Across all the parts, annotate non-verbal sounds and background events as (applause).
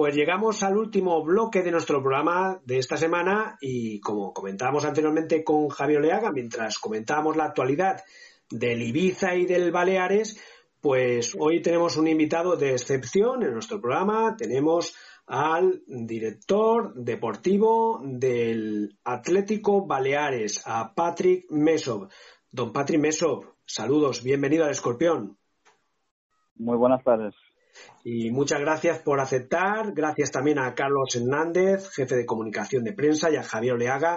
Pues llegamos al último bloque de nuestro programa de esta semana y como comentábamos anteriormente con Javier Leaga, mientras comentábamos la actualidad del Ibiza y del Baleares, pues hoy tenemos un invitado de excepción en nuestro programa. Tenemos al director deportivo del Atlético Baleares, a Patrick Mesov. Don Patrick Mesov, saludos, bienvenido al Escorpión. Muy buenas tardes. Y muchas gracias por aceptar. Gracias también a Carlos Hernández, jefe de comunicación de prensa, y a Javier Oleaga,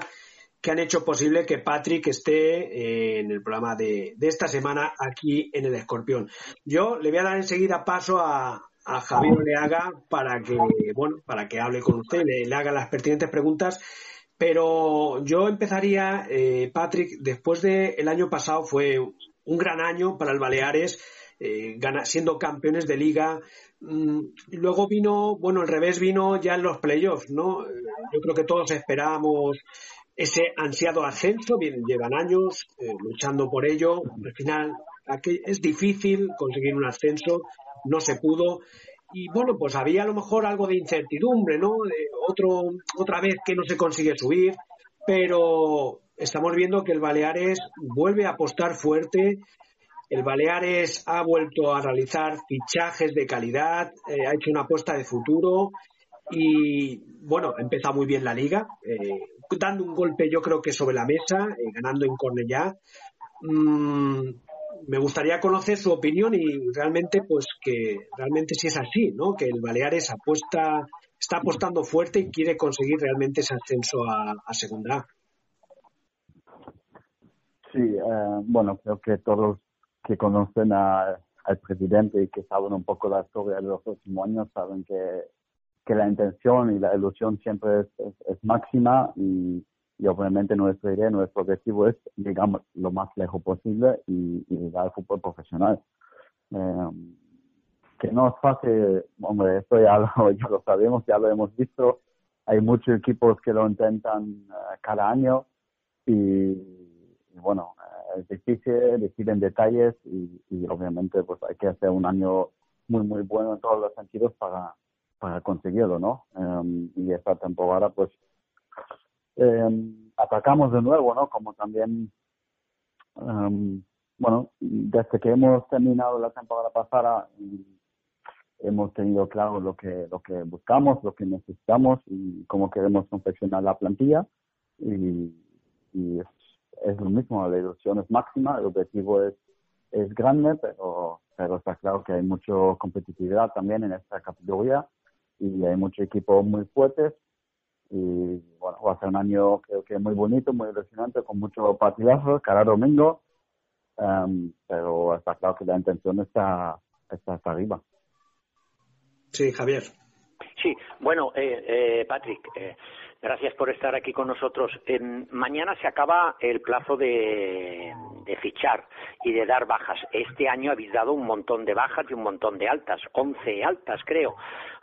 que han hecho posible que Patrick esté eh, en el programa de, esta semana aquí en el Escorpión. Yo le voy a dar enseguida paso a, Javier Oleaga para que, bueno, para que hable con usted, le, le haga las pertinentes preguntas. Pero yo empezaría, eh, Patrick, después del año pasado fue un gran año para el Baleares eh, siendo campeones de liga. Mm, luego vino, bueno, al revés vino ya en los playoffs, ¿no? Yo creo que todos esperábamos ese ansiado ascenso, bien, llevan años eh, luchando por ello. Al final es difícil conseguir un ascenso, no se pudo. Y bueno, pues había a lo mejor algo de incertidumbre, ¿no? otro, otra vez que no se consigue subir, pero estamos viendo que el Baleares vuelve a apostar fuerte el Baleares ha vuelto a realizar fichajes de calidad, eh, ha hecho una apuesta de futuro y, bueno, ha empezado muy bien la liga, eh, dando un golpe yo creo que sobre la mesa, eh, ganando en Cornellá. Mm, me gustaría conocer su opinión y realmente, pues que realmente si es así, ¿no? Que el Baleares apuesta, está apostando fuerte y quiere conseguir realmente ese ascenso a, Segunda Sí, bueno, creo que todos que conocen al presidente y que saben un poco la historia de los últimos años saben que, que la intención y la ilusión siempre es, máxima y, y, obviamente nuestra idea, nuestro objetivo es llegar lo más lejos posible y, y llegar al fútbol profesional. Eh, que no es fácil, hombre, esto ya lo, (laughs) ya lo sabemos, ya lo hemos visto. Hay muchos equipos que lo intentan eh, cada año y bueno, es difícil, deciden detalles y, obviamente pues hay que hacer un año muy muy bueno en todos los sentidos para, para conseguirlo, ¿no? Em, y esta temporada pues eh, atacamos de nuevo, ¿no? Como también, um, bueno, desde que hemos terminado la temporada pasada hemos tenido claro lo que lo que buscamos, lo que necesitamos y cómo queremos confeccionar la plantilla y, y es lo mismo, la ilusión es máxima, el objetivo es, es grande, pero, pero está claro que hay mucha competitividad también en esta categoría y hay muchos equipos muy fuertes y bueno, va a ser un año creo que muy bonito, muy ilusionante, con mucho partidazo cada domingo, um, pero está claro que la intención está, está hasta arriba. Sí, Javier. Sí, bueno, eh, eh, Patrick, eh, Gracias por estar aquí con nosotros. mañana se acaba el plazo de, fichar y de dar bajas. Este año habéis dado un montón de bajas y un montón de altas, 11 altas creo,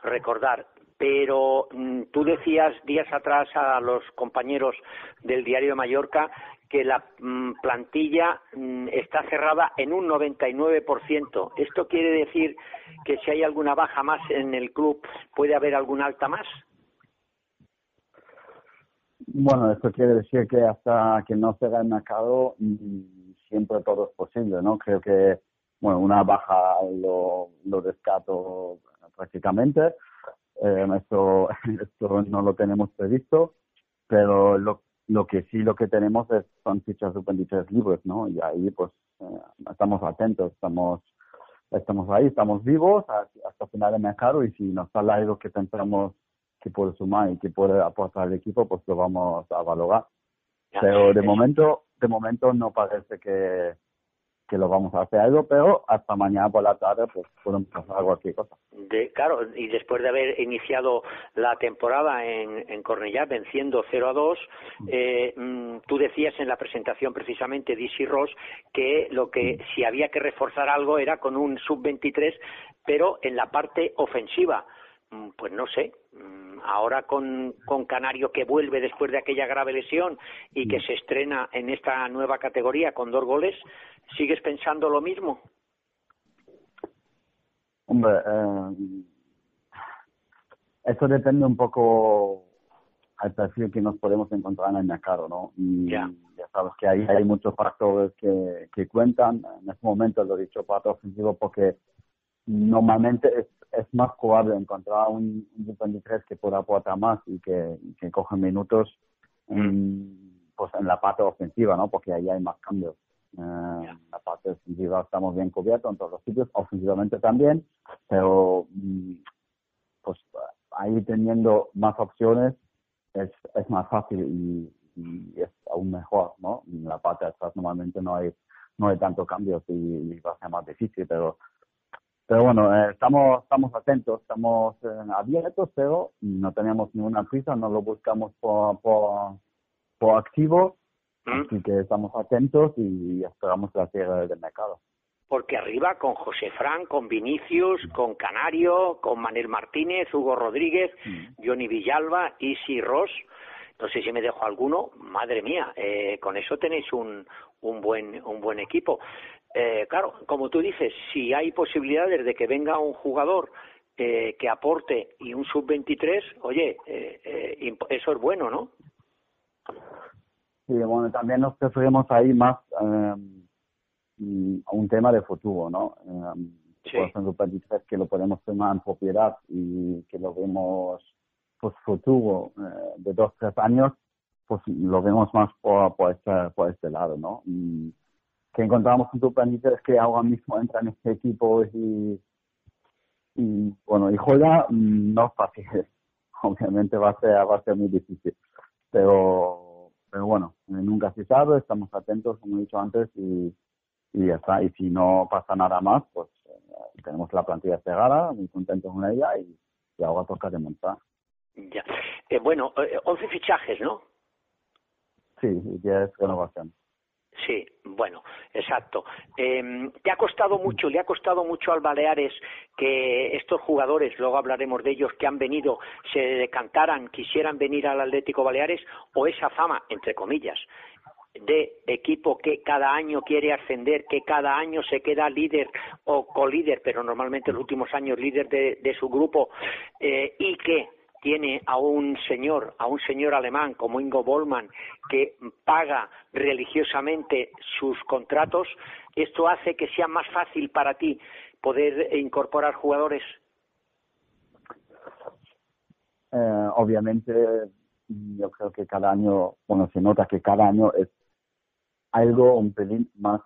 recordar. Pero mm, tú decías días atrás a los compañeros del Diario de Mallorca que la mm, plantilla mm, está cerrada en un 99%. ¿Esto quiere decir que si hay alguna baja más en el club puede haber alguna alta más? Bueno, esto quiere decir que hasta que no se el mercado mm, siempre todo es posible, ¿no? Creo que, bueno, una baja lo, lo descarto prácticamente. Eh, esto, (laughs) esto no lo tenemos previsto, pero lo, lo que sí lo que tenemos es, son fichas sub-23 libres, ¿no? Y ahí pues eh, estamos atentos, estamos estamos ahí, estamos vivos hasta, hasta final de mercado y si nos sale algo que pensamos que puede sumar y que puede aportar al equipo, pues lo vamos a valorar. Pero de momento, de momento no parece que, que lo vamos a hacer algo, pero hasta mañana por la tarde pues podemos pasar cualquier cosa. De, claro, y después de haber iniciado la temporada en, en Cornellá venciendo 0 a 2, mm. eh, mm, tú decías en la presentación precisamente DC Ross que lo que mm. si había que reforzar algo era con un sub-23, pero en la parte ofensiva. Pues no sé, ahora con, con Canario que vuelve después de aquella grave lesión y que mm. se estrena en esta nueva categoría con dos goles, ¿sigues pensando lo mismo? Hombre, eh, eso depende un poco al perfil que nos podemos encontrar en el mercado, ¿no? Y ya sabes que ahí hay muchos factores que, que cuentan. En este momento lo he dicho para ofensivo porque normalmente es, es más probable encontrar un, un 23 que pueda aportar más y que, que coge minutos en, pues en la parte ofensiva, ¿no? Porque ahí hay más cambios. Eh, la parte defensiva estamos bien cubiertos en todos los sitios, ofensivamente también, pero mm, pues ahí teniendo más opciones es, es más fácil y, y es aún mejor, ¿no? En la parte de atrás normalmente no hay no hay tanto cambios y, va a ser más difícil, pero pero bueno, eh, estamos estamos atentos, estamos eh, abiertos, pero no tenemos ninguna prisa, no lo buscamos por, por, por activo, ¿Mm? así que estamos atentos y esperamos la cierre del mercado. Porque arriba con José Fran, con Vinicius, con Canario, con Manuel Martínez, Hugo Rodríguez, mm. Johnny Villalba, Isi Ross, no sé si me dejo alguno, madre mía, eh, con eso tenéis un, un buen un buen equipo. Eh, claro, como tú dices, si hay posibilidades de que venga un jugador eh, que aporte y un sub-23, oye, eh, eh, eso es bueno, ¿no? Sí, bueno, también nos preferimos ahí más a un tema de futuro, ¿no? sí. Por ejemplo, 23 que lo podemos tomar en propiedad y que lo vemos pues futuro de dos, tres años, pues lo vemos más por, por, este, por este lado, ¿no? Que encontramos con tu es que ahora mismo entra en este equipo y, y bueno, y juega mm, no es fácil. (laughs) Obviamente va a ser, va a ser muy difícil. Pero, pero bueno, nunca se sabe, estamos atentos, como he dicho antes, y, y ya está. Y si no pasa nada más, pues eh, tenemos la plantilla cerrada, muy contentos con ella y, y ahora toca demonstrar. Ya. Eh, bueno, eh, 11 fichajes, ¿no? Sí, 10 renovaciones. Sí, bueno, exacto. Eh, ¿Te ha costado mucho, le ha costado mucho al Baleares que estos jugadores, luego hablaremos de ellos, que han venido, se decantaran, quisieran venir al Atlético Baleares o esa fama, entre comillas, de equipo que cada año quiere ascender, que cada año se queda líder o colíder, pero normalmente en los últimos años líder de, de su grupo, eh, y que tiene a un señor, a un señor alemán como Ingo Bollmann, que paga religiosamente sus contratos, esto hace que sea más fácil para ti poder incorporar jugadores. Eh, obviamente, yo creo que cada año, bueno, se nota que cada año es algo un pelín más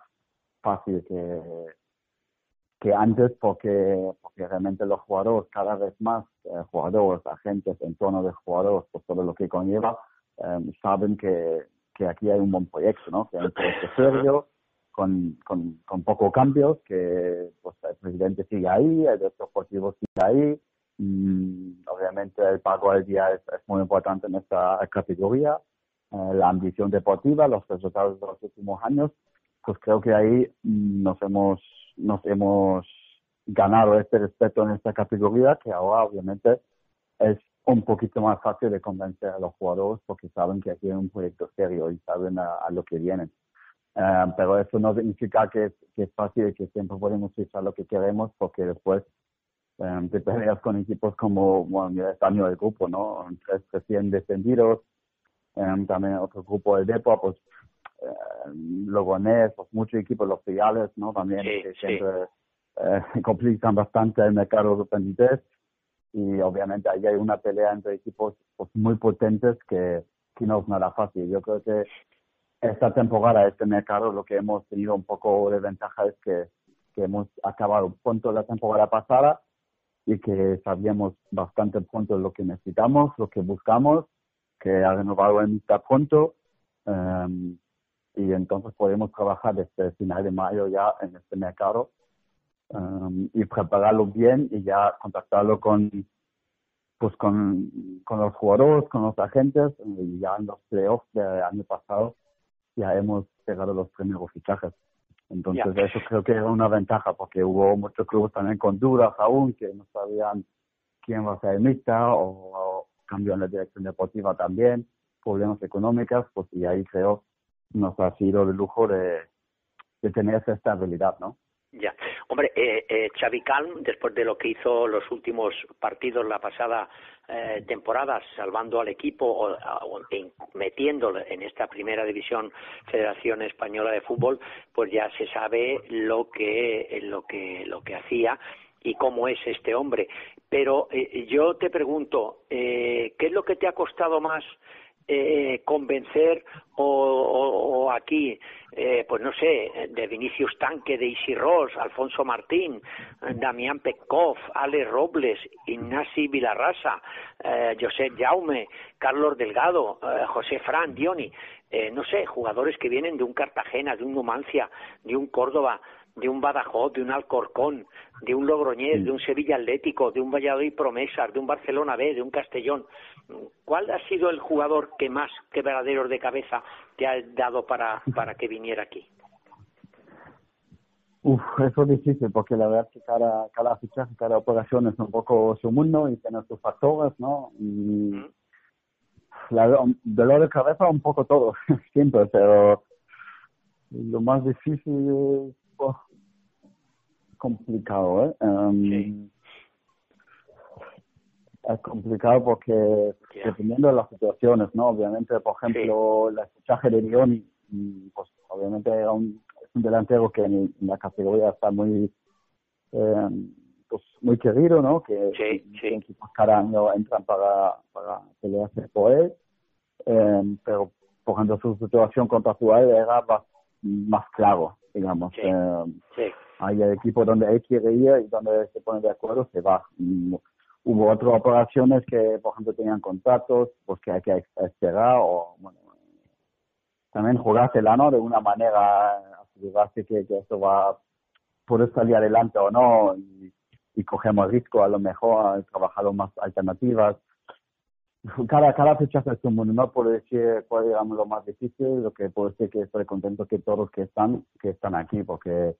fácil que, que antes porque, porque realmente los jugadores, cada vez más eh, jugadores, agentes, en torno de jugadores, por todo lo que conlleva, eh, saben que, que aquí hay un buen proyecto, ¿no? Que hay un proyecto serio, con, con, con pocos cambios, que pues, el presidente sigue ahí, el director deportivo sigue ahí, y, obviamente el pago al día es, es muy importante en esta categoría, eh, la ambición deportiva, los resultados de los últimos años, pues creo que ahí mm, nos hemos nos hemos ganado este respeto en esta categoría que ahora obviamente es un poquito más fácil de convencer a los jugadores porque saben que aquí hay un proyecto serio y saben a, lo que vienen. Eh, pero eso no significa que, que es fácil y que siempre podemos usar lo que queremos porque después um, te peleas con equipos como, bueno, mira, año del grupo, ¿no? Tres recién descendidos, también otro grupo del Depo, pues Logonés, pues muchos equipos, los filiales, ¿no? También que siempre eh, (laughs) complican bastante el mercado de 23 y obviamente ahí hay una pelea entre equipos pues, muy potentes que, que no es nada fácil. Yo creo que esta temporada, este mercado, lo que hemos tenido un poco de ventaja es que, que hemos acabado pronto la temporada pasada y que sabíamos bastante pronto lo que necesitamos, lo que buscamos, que ha renovado en mitad pronto. Um, y entonces podemos trabajar desde el final de mayo ya en este mercado um, y prepararlo bien y ya contactarlo con pues con, con los jugadores, con los agentes y ya en los playoffs del año pasado ya hemos cerrado los primeros fichajes. Entonces eso creo que era una ventaja porque hubo muchos clubes también con dudas aún que no sabían quién va a ser el mixta o, o cambio en la dirección deportiva también, problemas económicos, pues y ahí creo nos ha sido el lujo de, tener esa estabilidad, ¿no? Ya. Hombre, eh, eh, Xavi Calm, después de lo que hizo los últimos partidos la pasada eh, temporada, salvando al equipo o, metiéndolo en esta primera división Federación Española de Fútbol, pues ya se sabe lo que lo que lo que hacía y cómo es este hombre. Pero eh, yo te pregunto, eh, ¿qué es lo que te ha costado más eh, convencer o, aquí, eh, pues no sé, de Vinicius Tanque, de Isi Ross, Alfonso Martín, Damián Petkov, Ale Robles, Ignasi Vilarrasa, eh, José Jaume, Carlos Delgado, eh, José Fran, Dioni, eh, no sé, jugadores que vienen de un Cartagena, de un Numancia, de un Córdoba, de un Badajoz, de un Alcorcón, de un Logroñés, de un Sevilla Atlético, de un Valladolid Promesas, de un Barcelona B, de un Castellón. ¿Cuál ha sido el jugador que más quebraderos de cabeza te ha dado para, para que viniera aquí? Uf, eso es difícil porque la verdad es que cada, cada fichaje, cada operación es un poco su mundo y tiene sus factores, ¿no? Y la, dolor de cabeza un poco todo, (laughs) siempre, pero lo más difícil es complicado, ¿eh? Um, es complicado porque dependiendo de las situaciones, ¿no? Obviamente, por ejemplo, el fichaje de León, pues obviamente es un, delantero que en, la categoría está muy eh, pues muy querido, ¿no? Que, cada año entran para, para pelearse por él. Eh, pero, por ejemplo, su situación contractual era más, más claro, digamos. Eh, hay equipos donde él quiere ir y donde se pone de acuerdo, se va. Hubo otras operaciones que, por ejemplo, tenían contratos, pues que hay que esperar o, bueno, también jugársela, ¿no? De una manera, asegurarse que, que esto va a poder salir adelante o no y, cogemos riesgo, a lo mejor trabajado más alternativas. Cada, cada fecha es un mundo, no puedo decir cuál digamos lo más difícil, lo que puedo decir que estoy contento que todos que están, que están aquí, porque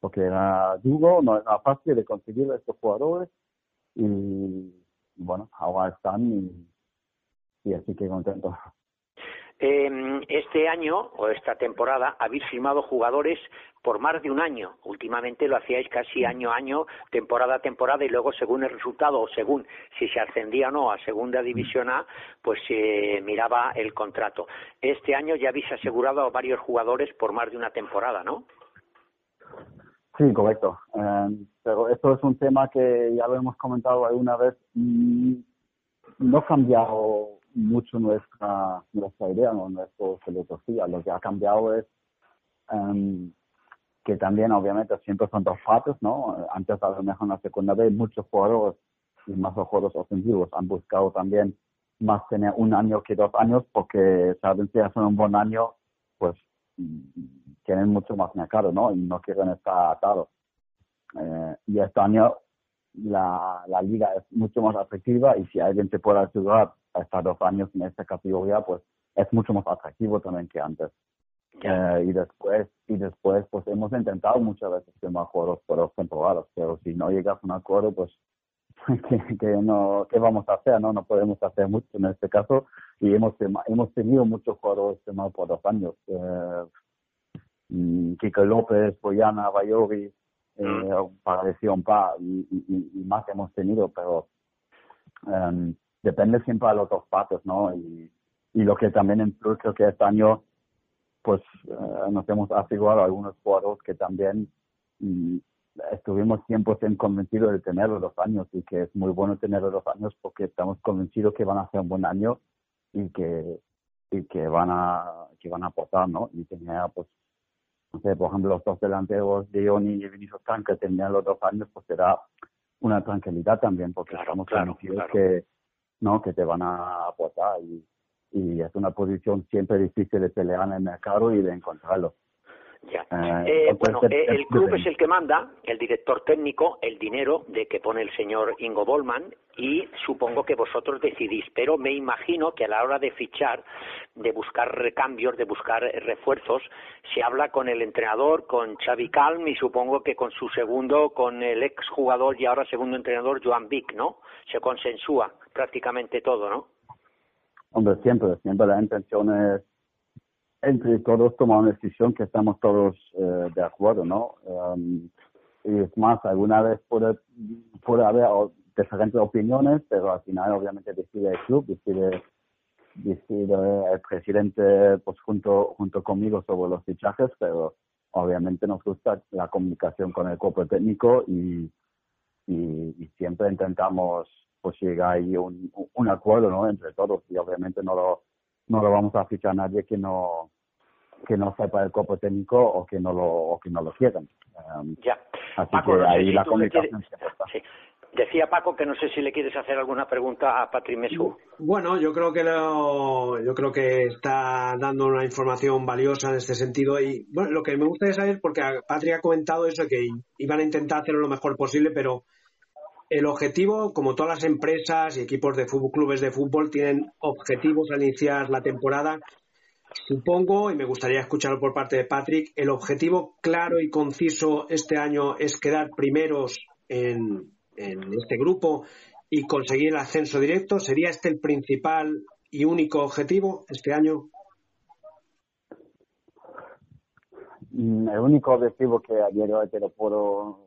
porque era duro, no era fácil de conseguir estos jugadores y bueno, ahora están y, así que contento. Eh, este año o esta temporada habéis firmado jugadores por más de un año. Últimamente lo hacíais casi año a año, temporada a temporada y luego según el resultado o según si se ascendía o no a Segunda División A, pues se miraba el contrato. Este año ya habéis asegurado a varios jugadores por más de una temporada, ¿no? Sí, correcto. Eh, pero esto es un tema que ya lo hemos comentado alguna vez. No ha cambiado mucho nuestra nuestra idea o nuestra filosofía. Lo que ha cambiado es em, que también, obviamente, siempre son dos partes, ¿no? Antes, a lo mejor en la segunda vez, muchos jugadores y más los jugadores ofensivos han buscado también más tener un año que dos años porque saben si hacen un buen año, pues tienen mucho más mercado, ¿no? Y no quieren estar atados. Eh, y este año la, la liga es mucho más atractiva y si alguien te puede ayudar a estar dos años en esta categoría, pues es mucho más atractivo también que antes. Eh, y después, y después, pues hemos intentado muchas veces firmar jugadores por dos temporadas, pero si no llegas a un acuerdo, pues (laughs) que, que no, ¿qué vamos a hacer? No, no podemos hacer mucho en este caso y hemos hemos tenido muchos jugadores firmados por dos años. Eh, Kike López, Boyana, Bayori, eh, mm. para decir un par, y, y, más hemos tenido, pero em, depende siempre de los dos partes, ¿no? Y, y lo que también en creo que este año, pues eh, nos hemos asegurado algunos jugadores que también y, estuvimos 100% convencidos de tenerlos los años y que es muy bueno tenerlos los años porque estamos convencidos que van a hacer un buen año y que y que van a que van a aportar, ¿no? Y tenía pues por ejemplo, los dos delanteros de Ioni y Vinicius Tan que tenían los dos años, pues será una tranquilidad también, porque estamos claro, que no que te van a aportar y, y es una posición siempre difícil de pelear en el mercado y de encontrarlo. Ya. Eh, eh, bueno, eh, el club es el que manda, el director técnico, el dinero de que pone el señor Ingo Bollman y supongo que vosotros decidís, pero me imagino que a la hora de fichar, de buscar recambios, de buscar refuerzos, se habla con el entrenador, con Xavi Calm y supongo que con su segundo, con el ex jugador y ahora segundo entrenador Joan Vic, ¿no? Se consensúa prácticamente todo, ¿no? Hombre, siempre, siempre la intención es entre todos tomar una decisión que estamos todos eh, de acuerdo, ¿no? Um, y es más, alguna vez puede, puede haber diferentes opiniones, pero al final obviamente decide el club, decide, decide el presidente pues junto, junto conmigo sobre los fichajes, pero obviamente nos gusta la comunicación con el cuerpo técnico y, y, siempre intentamos pues llegar ahí un, un acuerdo ¿no? entre todos y obviamente no lo, no lo vamos a fichar a nadie que no que no sepa el cuerpo técnico o que no lo o que no lo quieran. Um, ya. Así que ahí la comunicación sí. Decía Paco que no sé si le quieres hacer alguna pregunta a Patrick Mesú. Bueno, yo creo que lo, yo creo que está dando una información valiosa en este sentido y bueno, lo que me gustaría saber porque Patrick ha comentado eso que iban a intentar hacerlo lo mejor posible, pero el objetivo, como todas las empresas y equipos de fútbol, clubes de fútbol tienen objetivos al iniciar la temporada. Supongo, y me gustaría escucharlo por parte de Patrick, el objetivo claro y conciso este año es quedar primeros en, en este grupo y conseguir el ascenso directo? ¿Sería este el principal y único objetivo este año? Mm, el único objetivo que ayer te lo puedo,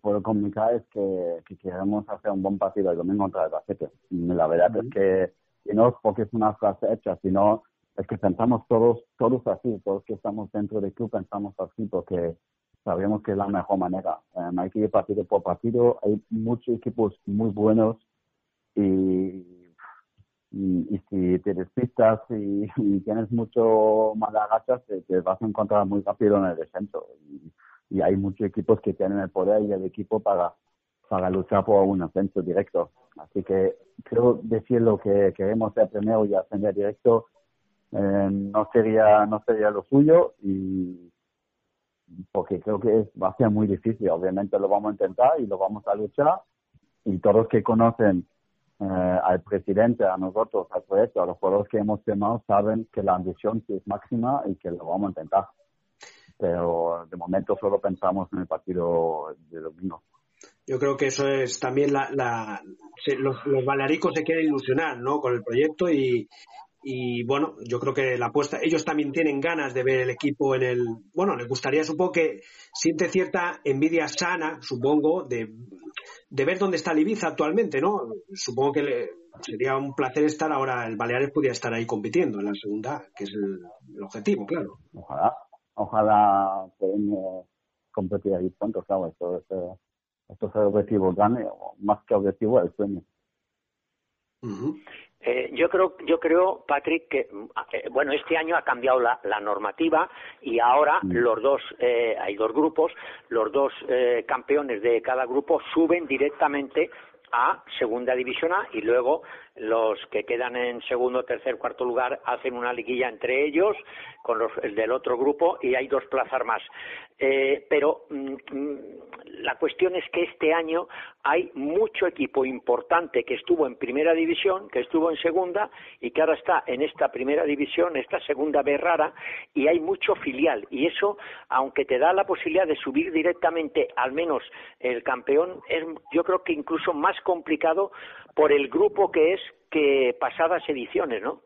puedo comunicar es que, queremos hacer un buen partido el domingo contra el Bacete. La verdad es que, y no es porque es una frase hecha, sino es que pensamos todos, todos así, todos que estamos dentro del club pensamos así, porque sabemos que es la mejor manera. Hay que ir partido por partido, hay muchos equipos muy buenos y, y, si te despistas y, tienes mucho mala racha, te, vas a encontrar muy rápido en el descenso. Y, hay muchos equipos que tienen el poder y el equipo para, para luchar por un ascenso directo. Así que creo decir lo que queremos ser primero y ascender directo eh, no sería no sería lo suyo y porque creo que es, va a ser muy difícil. Obviamente lo vamos a intentar y lo vamos a luchar. Y todos que conocen eh, al presidente, a nosotros, al proyecto, a los jugadores que hemos firmado, saben que la ambición es máxima y que lo vamos a intentar. Pero de momento solo pensamos en el partido de domingo. Yo creo que eso es también la, la los, los balaricos se quieren ilusionar, ¿no? Con el proyecto y, y bueno, yo creo que la apuesta, ellos también tienen ganas de ver el equipo en el, bueno, les gustaría, supongo que siente cierta envidia sana, supongo, de, de ver dónde está el Ibiza actualmente, ¿no? Supongo que sería un placer estar ahora, el Baleares pudiera estar ahí compitiendo en la segunda, que es el, objetivo, claro. Ojalá, ojalá podamos competir ahí pronto, claro, esto, esto, esto es el objetivo grande, más que objetivo, el sueño. Eh, yo creo, yo creo, Patrick, que eh, bueno, este año ha cambiado la, normativa y ahora mm. los dos, eh, hay dos grupos, los dos campeones de cada grupo suben directamente a segunda división A y luego los que quedan en segundo, tercer, cuarto lugar hacen una liguilla entre ellos con los del otro grupo y hay dos plazas más. Eh, pero mm, mm, la cuestión es que este año hay mucho equipo importante que estuvo en primera división, que estuvo en segunda y que ahora está en esta primera división, esta segunda B rara y hay mucho filial y eso, aunque te da la posibilidad de subir directamente al menos el campeón, es yo creo que incluso más complicado por el grupo que es que pasadas ediciones, ¿no?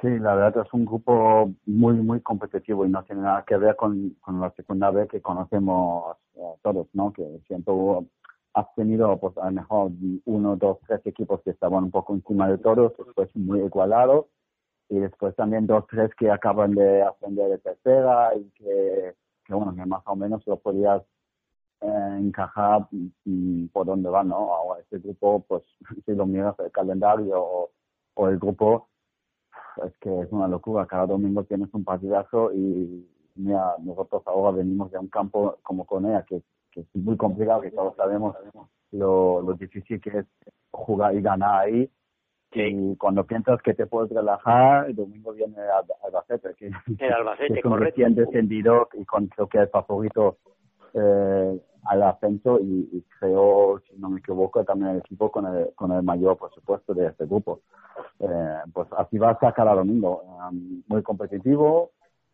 Sí, la verdad es un grupo muy, muy competitivo y no tiene nada que ver con, con la segunda vez que conocemos eh, todos, ¿no? Que siempre has tenido, pues a lo mejor uno, dos, tres equipos que estaban un poco encima de todos, después muy igualados y después también dos, tres que acaban de ascender de tercera y que, que bueno, que más o menos lo podías eh, encajar mm, por dónde va, ¿no? Ahora este grupo, pues (laughs) si lo miras el calendario o, el grupo, es que es una locura. Cada domingo tienes un partidazo y mira, nosotros ahora venimos de un campo como Conea, que, que es muy complicado, que todos sabemos lo, lo difícil que es jugar y ganar ahí. Y cuando piensas que te puedes relajar, el domingo viene Albacete, que, el Albacete, (laughs) que es un recién descendido y con creo que el favorito eh, al ascenso y, creo, si no me equivoco, también el equipo con el, con el mayor presupuesto de este grupo. Eh, pues así va a sacar a domingo. Um, muy competitivo,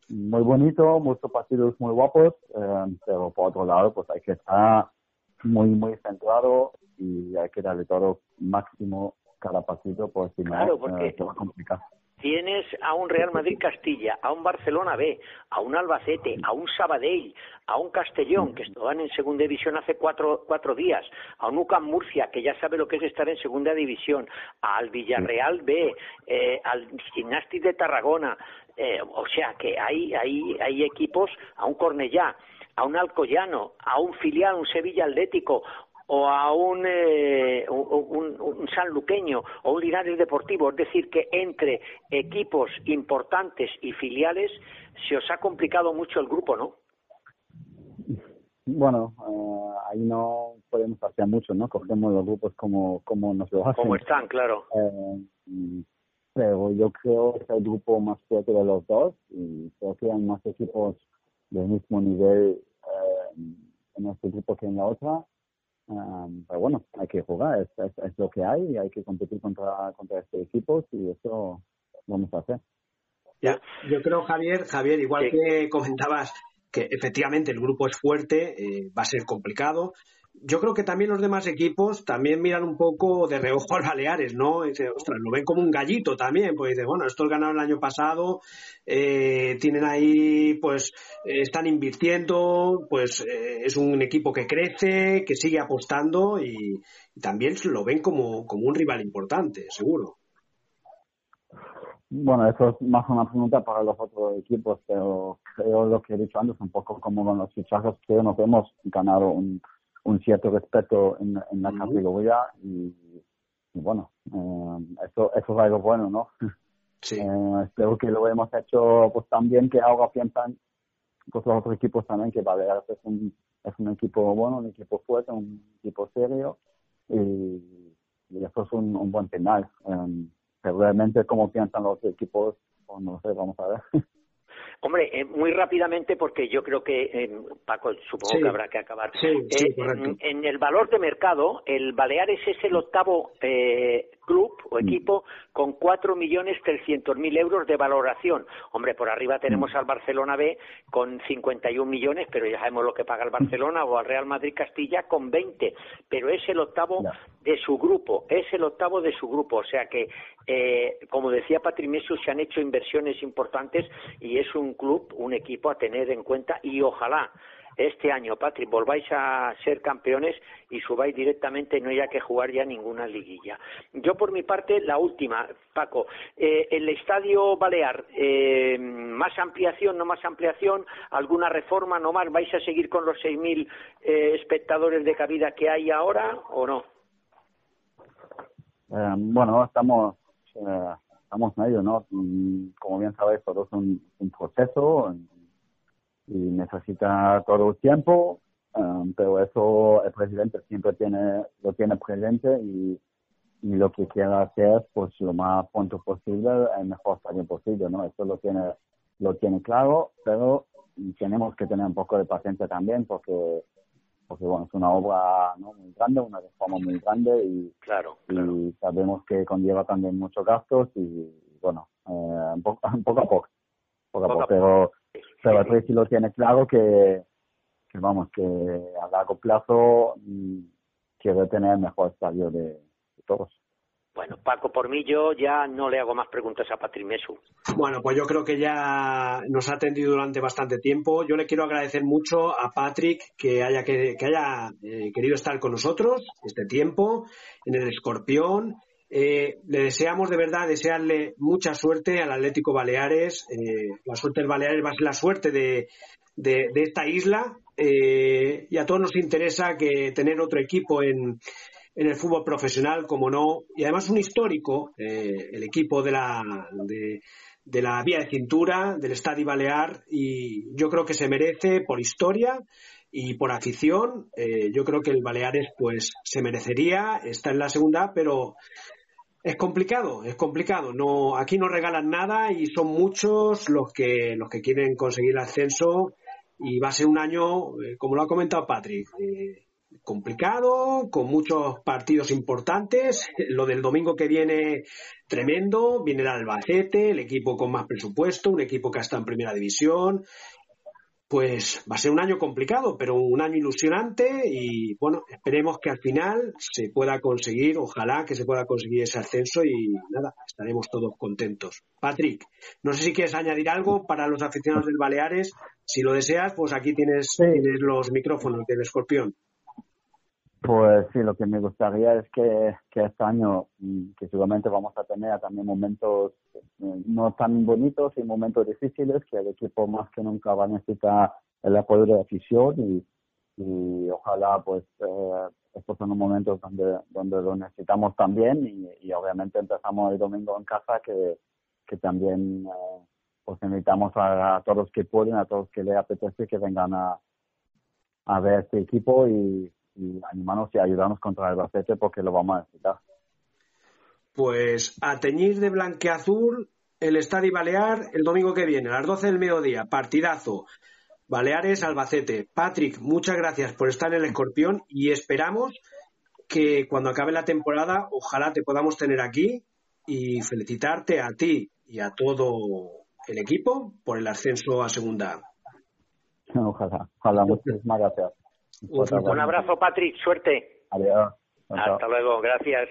muy bonito, muchos partidos muy guapos, um, pero por otro lado, pues hay que estar muy, muy centrado y hay que darle todo máximo cada partido, por si claro, porque, va a complicar tienes a un Real Madrid Castilla, a un Barcelona B, a un Albacete, a un Sabadell, a un Castellón, que estaban en segunda división hace cuatro, cuatro días, a un UCAM Murcia, que ya sabe lo que es estar en segunda división, al Villarreal B, eh, al Gimnastic de Tarragona, eh, o sea que hay, hay, hay equipos, a un Cornellá, a un Alcoyano, a un filial, un Sevilla Atlético, o a un, eh, un, un, sanluqueño o un Linares Deportivo. Es decir, que entre equipos importantes y filiales se os ha complicado mucho el grupo, ¿no? Bueno, eh, ahí no podemos hacer mucho, ¿no? Cogemos los grupos como, como nos lo hacen. Como están, claro. Eh, pero yo creo que es el grupo más fuerte de los dos y creo que hay más equipos del mismo nivel eh, en este grupo que en la otra pero bueno, hay que jugar, es, es, lo que hay y hay que competir contra, contra estos equipos y eso vamos a hacer. Ya, yo creo, Javier, Javier, igual que comentabas que efectivamente el grupo es fuerte, eh, va a ser complicado, yo creo que también los demás equipos también miran un poco de reojo al Baleares, ¿no? dice, ostras, lo ven como un gallito también, pues dice, bueno, estos ganaron el año pasado, eh, tienen ahí, pues, eh, están invirtiendo, pues eh, es un equipo que crece, que sigue apostando y, también lo ven como, como un rival importante, seguro. Bueno, eso es más una pregunta para los otros equipos, pero creo lo que he dicho antes, un poco como con los fichajes que nos hemos ganado un un cierto respeto en, en la categoría y, bueno, eh, eso, eso es algo bueno, ¿no? (laughs) Sí. Eh, espero que lo hemos hecho pues también que ahora piensan pues los otros equipos también que Baleares es un, es un equipo bueno, un equipo fuerte, un equipo serio y, eso es un, un buen final. Eh, pero realmente cómo piensan los equipos, pues, no sé, vamos a ver. (laughs) Hombre, eh, muy rápidamente, porque yo creo que, eh, Paco, supongo que habrá que acabar. Eh, en, el valor de mercado, el Baleares es el octavo club equipo con cuatro millones trescientos mil euros de valoración. Hombre, por arriba tenemos mm. al Barcelona B con 51 millones, pero ya sabemos lo que paga el Barcelona, o al Real Madrid Castilla con 20, pero es el octavo de su grupo, es el octavo de su grupo. O sea que, eh, como decía Patrimesio, se han hecho inversiones importantes y es un club, un equipo a tener en cuenta y ojalá este año, Patrick, volváis a ser campeones y subáis directamente, no haya que jugar ya ninguna liguilla. Yo, por mi parte, la última, Paco, eh, el Estadio Balear, eh, ¿más ampliación, no más ampliación? ¿Alguna reforma, no más? ¿Vais a seguir con los 6.000 eh, espectadores de cabida que hay ahora o no? Eh, bueno, estamos eh, estamos ello, ¿no? Mm, como bien sabéis, todo es un proceso, y necesita todo el tiempo, um, pero eso el presidente siempre tiene lo tiene presente y, y lo que quiera hacer pues lo más pronto posible, el mejor estadio posible, ¿no? Eso lo tiene lo tiene claro, pero tenemos que tener un poco de paciencia también porque porque bueno es una obra ¿no? muy grande una reforma muy grande y claro, y sabemos que conlleva también muchos gastos y bueno eh, un, poco, (laughs) un poco a poco poco a poco, pero pero el sí lo tiene claro que, vamos, que a largo plazo mm, quiere tener el mejor estadio de, todos. Bueno, Paco, por mí yo ya no le hago más preguntas a Patrimesu. Bueno, pues yo creo que ya nos ha atendido durante bastante tiempo. Yo le quiero agradecer mucho a Patrick que haya, que, haya eh, querido estar con nosotros este tiempo en el Escorpión eh, le deseamos de verdad, desearle mucha suerte al Atlético Baleares. Eh, la suerte del Baleares va a ser la suerte de, esta isla. Eh, y a todos nos interesa que tener otro equipo en, el fútbol profesional, como no, y además un histórico, el equipo de la, de, la vía de cintura, del Estadio Balear, y yo creo que se merece por historia y por afición, yo creo que el Baleares pues se merecería. Estar en la segunda, pero es complicado, es complicado. No, aquí no regalan nada y son muchos los que los que quieren conseguir el ascenso y va a ser un año, eh, como lo ha comentado Patrick, eh, complicado, con muchos partidos importantes. (laughs) Lo del domingo que viene tremendo, viene el Albacete, el equipo con más presupuesto, un equipo que está en primera división pues va a ser un año complicado, pero un año ilusionante y bueno, esperemos que al final se pueda conseguir, ojalá que se pueda conseguir ese ascenso y nada, estaremos todos contentos. Patrick, no sé si quieres añadir algo para los aficionados del Baleares, si lo deseas, pues aquí tienes, tienes los micrófonos del escorpión. Pues sí, lo que me gustaría es que, que este año, mm, que seguramente vamos a tener también momentos eh, no tan bonitos y momentos difíciles, que el equipo más que nunca va a necesitar el apoyo de la afición y, y ojalá pues eh, estos son los momentos donde, donde lo necesitamos también y, y obviamente empezamos el domingo en casa que, que también eh, pues invitamos a, a, todos los que pueden, a todos que les apetece que vengan a, a ver este equipo y y animarnos y ayudarnos contra el Bacete porque lo vamos a necesitar. Pues a teñir de blanqueazul el Estadio Balear el domingo que viene, a las 12 del mediodía, partidazo. Baleares Albacete. Patrick, muchas gracias por estar en el Escorpión y esperamos que cuando acabe la temporada, ojalá te podamos tener aquí y felicitarte a ti y a todo el equipo por el ascenso a segunda. (laughs) Ojalá, ojalá, muchísimas gracias. Un abrazo, Patrick. Suerte. Adiós. Hasta luego. Gracias.